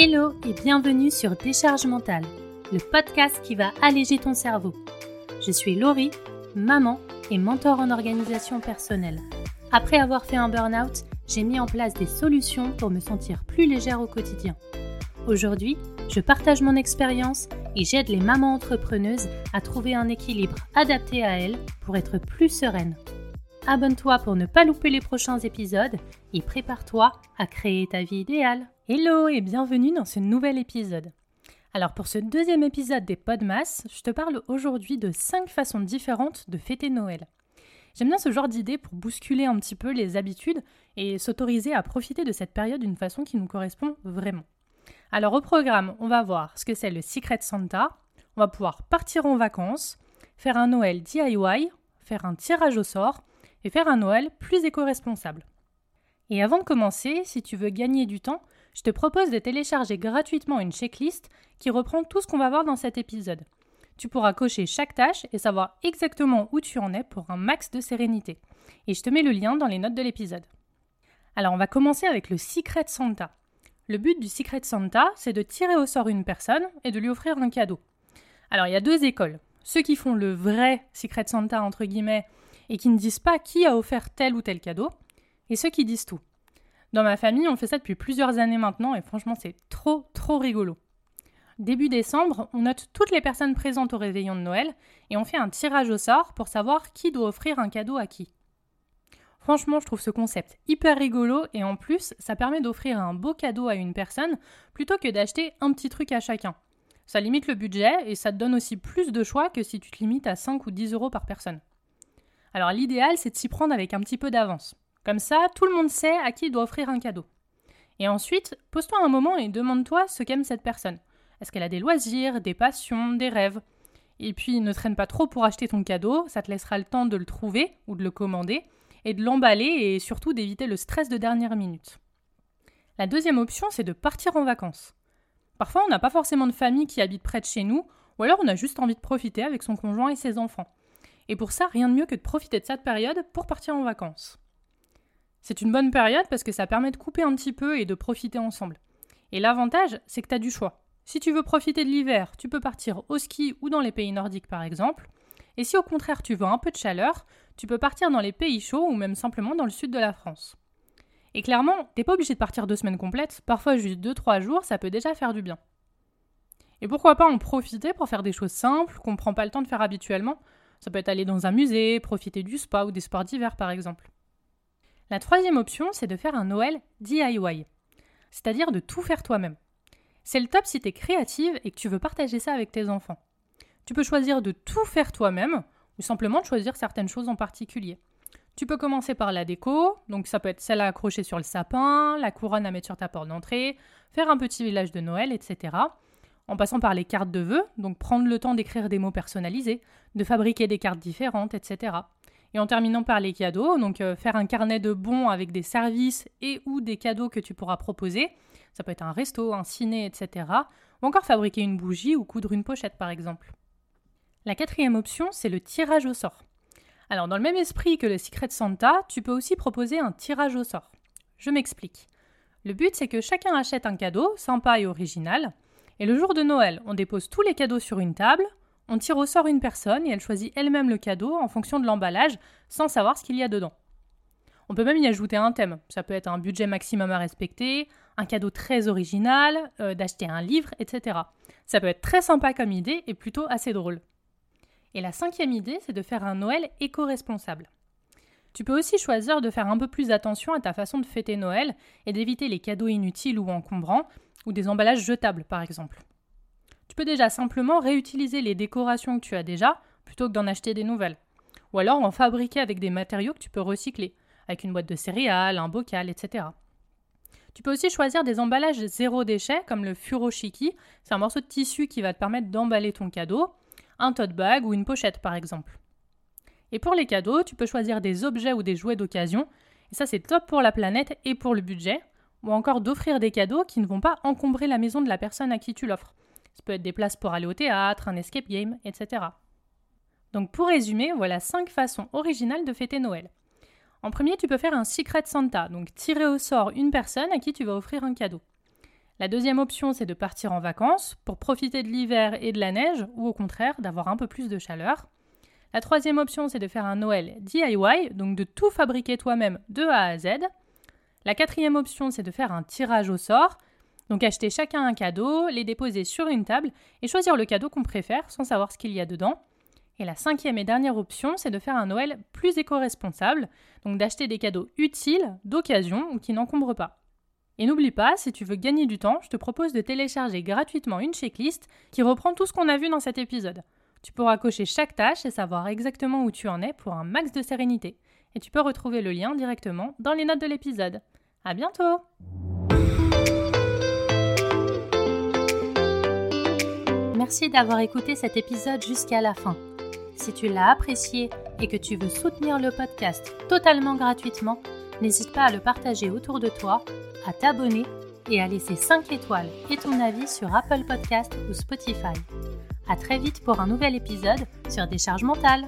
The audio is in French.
Hello et bienvenue sur Décharge mentale, le podcast qui va alléger ton cerveau. Je suis Laurie, maman et mentor en organisation personnelle. Après avoir fait un burn-out, j'ai mis en place des solutions pour me sentir plus légère au quotidien. Aujourd'hui, je partage mon expérience et j'aide les mamans entrepreneuses à trouver un équilibre adapté à elles pour être plus sereines. Abonne-toi pour ne pas louper les prochains épisodes et prépare-toi à créer ta vie idéale. Hello et bienvenue dans ce nouvel épisode. Alors pour ce deuxième épisode des Podmas, je te parle aujourd'hui de 5 façons différentes de fêter Noël. J'aime bien ce genre d'idée pour bousculer un petit peu les habitudes et s'autoriser à profiter de cette période d'une façon qui nous correspond vraiment. Alors au programme, on va voir ce que c'est le Secret Santa, on va pouvoir partir en vacances, faire un Noël DIY, faire un tirage au sort et faire un Noël plus éco-responsable. Et avant de commencer, si tu veux gagner du temps, je te propose de télécharger gratuitement une checklist qui reprend tout ce qu'on va voir dans cet épisode. Tu pourras cocher chaque tâche et savoir exactement où tu en es pour un max de sérénité. Et je te mets le lien dans les notes de l'épisode. Alors on va commencer avec le Secret Santa. Le but du Secret Santa, c'est de tirer au sort une personne et de lui offrir un cadeau. Alors il y a deux écoles. Ceux qui font le vrai Secret Santa entre guillemets et qui ne disent pas qui a offert tel ou tel cadeau, et ceux qui disent tout. Dans ma famille, on fait ça depuis plusieurs années maintenant et franchement, c'est trop, trop rigolo. Début décembre, on note toutes les personnes présentes au réveillon de Noël et on fait un tirage au sort pour savoir qui doit offrir un cadeau à qui. Franchement, je trouve ce concept hyper rigolo et en plus, ça permet d'offrir un beau cadeau à une personne plutôt que d'acheter un petit truc à chacun. Ça limite le budget et ça te donne aussi plus de choix que si tu te limites à 5 ou 10 euros par personne. Alors l'idéal, c'est de s'y prendre avec un petit peu d'avance. Comme ça, tout le monde sait à qui il doit offrir un cadeau. Et ensuite, pose-toi un moment et demande-toi ce qu'aime cette personne. Est-ce qu'elle a des loisirs, des passions, des rêves? Et puis, ne traîne pas trop pour acheter ton cadeau, ça te laissera le temps de le trouver ou de le commander, et de l'emballer et surtout d'éviter le stress de dernière minute. La deuxième option, c'est de partir en vacances. Parfois, on n'a pas forcément de famille qui habite près de chez nous, ou alors on a juste envie de profiter avec son conjoint et ses enfants. Et pour ça, rien de mieux que de profiter de cette période pour partir en vacances. C'est une bonne période parce que ça permet de couper un petit peu et de profiter ensemble. Et l'avantage, c'est que tu as du choix. Si tu veux profiter de l'hiver, tu peux partir au ski ou dans les pays nordiques par exemple. Et si au contraire tu veux un peu de chaleur, tu peux partir dans les pays chauds ou même simplement dans le sud de la France. Et clairement, t'es pas obligé de partir deux semaines complètes, parfois juste deux trois jours, ça peut déjà faire du bien. Et pourquoi pas en profiter pour faire des choses simples qu'on prend pas le temps de faire habituellement Ça peut être aller dans un musée, profiter du spa ou des sports d'hiver par exemple. La troisième option, c'est de faire un Noël DIY, c'est-à-dire de tout faire toi-même. C'est le top si tu créative et que tu veux partager ça avec tes enfants. Tu peux choisir de tout faire toi-même ou simplement de choisir certaines choses en particulier. Tu peux commencer par la déco, donc ça peut être celle à accrocher sur le sapin, la couronne à mettre sur ta porte d'entrée, faire un petit village de Noël, etc. En passant par les cartes de vœux, donc prendre le temps d'écrire des mots personnalisés, de fabriquer des cartes différentes, etc. Et en terminant par les cadeaux, donc euh, faire un carnet de bons avec des services et ou des cadeaux que tu pourras proposer. Ça peut être un resto, un ciné, etc. Ou encore fabriquer une bougie ou coudre une pochette par exemple. La quatrième option, c'est le tirage au sort. Alors dans le même esprit que le Secret Santa, tu peux aussi proposer un tirage au sort. Je m'explique. Le but, c'est que chacun achète un cadeau, sympa et original, et le jour de Noël, on dépose tous les cadeaux sur une table, on tire au sort une personne et elle choisit elle-même le cadeau en fonction de l'emballage sans savoir ce qu'il y a dedans. On peut même y ajouter un thème. Ça peut être un budget maximum à respecter, un cadeau très original, euh, d'acheter un livre, etc. Ça peut être très sympa comme idée et plutôt assez drôle. Et la cinquième idée, c'est de faire un Noël éco-responsable. Tu peux aussi choisir de faire un peu plus attention à ta façon de fêter Noël et d'éviter les cadeaux inutiles ou encombrants, ou des emballages jetables par exemple. Tu peux déjà simplement réutiliser les décorations que tu as déjà plutôt que d'en acheter des nouvelles. Ou alors en fabriquer avec des matériaux que tu peux recycler, avec une boîte de céréales, un bocal, etc. Tu peux aussi choisir des emballages zéro déchet comme le furoshiki, c'est un morceau de tissu qui va te permettre d'emballer ton cadeau, un tote bag ou une pochette par exemple. Et pour les cadeaux, tu peux choisir des objets ou des jouets d'occasion, et ça c'est top pour la planète et pour le budget, ou encore d'offrir des cadeaux qui ne vont pas encombrer la maison de la personne à qui tu l'offres. Ça peut être des places pour aller au théâtre, un escape game, etc. Donc pour résumer, voilà 5 façons originales de fêter Noël. En premier, tu peux faire un Secret Santa, donc tirer au sort une personne à qui tu vas offrir un cadeau. La deuxième option, c'est de partir en vacances pour profiter de l'hiver et de la neige, ou au contraire d'avoir un peu plus de chaleur. La troisième option, c'est de faire un Noël DIY, donc de tout fabriquer toi-même de A à Z. La quatrième option, c'est de faire un tirage au sort, donc acheter chacun un cadeau, les déposer sur une table et choisir le cadeau qu'on préfère sans savoir ce qu'il y a dedans. Et la cinquième et dernière option, c'est de faire un Noël plus éco-responsable, donc d'acheter des cadeaux utiles, d'occasion ou qui n'encombrent pas. Et n'oublie pas, si tu veux gagner du temps, je te propose de télécharger gratuitement une checklist qui reprend tout ce qu'on a vu dans cet épisode. Tu pourras cocher chaque tâche et savoir exactement où tu en es pour un max de sérénité. Et tu peux retrouver le lien directement dans les notes de l'épisode. À bientôt! Merci d'avoir écouté cet épisode jusqu'à la fin. Si tu l'as apprécié et que tu veux soutenir le podcast totalement gratuitement, n'hésite pas à le partager autour de toi, à t'abonner et à laisser 5 étoiles et ton avis sur Apple Podcast ou Spotify. À très vite pour un nouvel épisode sur Décharge mentale.